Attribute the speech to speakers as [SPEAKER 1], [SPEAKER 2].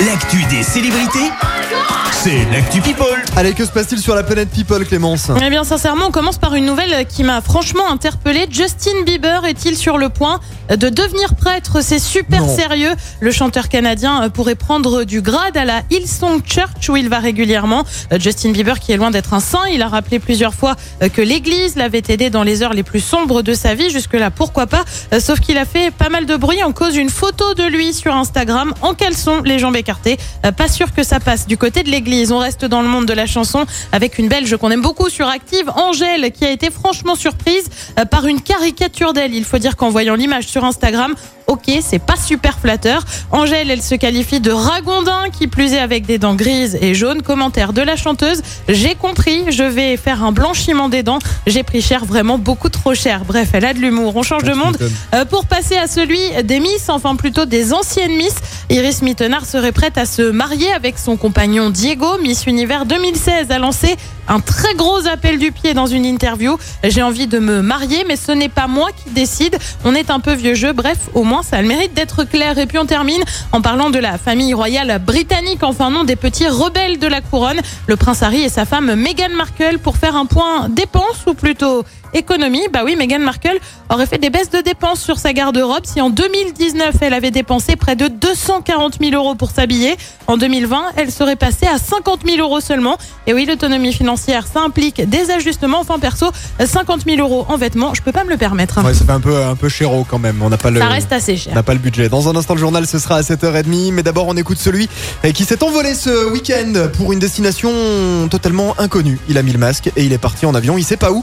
[SPEAKER 1] L'actu des célébrités, c'est l'actu People.
[SPEAKER 2] Allez, que se passe-t-il sur la planète People, Clémence?
[SPEAKER 3] Eh bien, sincèrement, on commence par une nouvelle qui m'a franchement interpellée. Justin Bieber est-il sur le point de devenir prêtre? C'est super
[SPEAKER 2] Non.
[SPEAKER 3] sérieux. Le chanteur canadien pourrait prendre du grade à la Hillsong Church où il va régulièrement. Euh, Justin Bieber, qui est loin d'être un saint, il a rappelé plusieurs fois euh, que l'Église l'avait aidé dans les heures les plus sombres de sa vie. Jusque-là, pourquoi pas? Euh, Sauf qu'il a fait pas mal de bruit en cause d'une photo de lui sur Instagram en caleçon, les jambes écartées. Euh, Pas sûr que ça passe du côté de l'Église. On reste dans le monde de la chanson avec une Belge qu'on aime beaucoup sur Active, Angèle, qui a été franchement surprise euh, par une caricature d'elle. Il faut dire qu'en voyant l'image sur Instagram, ok, c'est pas super flatteur. Angèle, elle se qualifie de ragondin, qui plus est avec des dents grises et jaunes. Commentaire de la chanteuse, j'ai compris, je vais faire un blanchiment des dents. J'ai pris cher, vraiment beaucoup trop cher. Bref, elle a de l'humour. On change de
[SPEAKER 2] tu
[SPEAKER 3] monde euh, pour passer à celui des Miss, enfin plutôt des anciennes Miss. Iris Mittenard serait prête à se marier avec son compagnon Diego. Miss Univers 2016 a lancé un très gros appel du pied dans une interview. J'ai envie de me marier, mais ce n'est pas moi qui décide. On est un peu vieux jeu. Bref, au moins ça a le mérite d'être clair. Et puis on termine en parlant de la famille royale britannique, enfin non, des petits rebelles de la couronne. Le prince Harry et sa femme Meghan Markle pour faire un point dépenses ou plutôt économie. Bah oui, Meghan Markle aurait fait des baisses de dépenses sur sa garde-robe. Si en 2019, elle avait dépensé près de 240 000 euros pour s'habiller, en 2020, elle serait passée à 50 000 euros seulement. Et oui, l'autonomie financière, ça implique des ajustements. Enfin, perso, 50 000 euros en vêtements, je peux pas me le permettre.
[SPEAKER 2] Ouais, ça fait un peu, un peu chéro quand même. On n'a pas le.
[SPEAKER 3] Ça reste assez
[SPEAKER 2] On
[SPEAKER 3] cher.
[SPEAKER 2] n'a pas le budget. Dans un instant, le journal, ce sera à 7h30. Mais d'abord, on écoute celui euh, qui s'est envolé ce week-end pour une destination totalement inconnue. Il a mis le masque et il est parti en avion. Il sait pas où.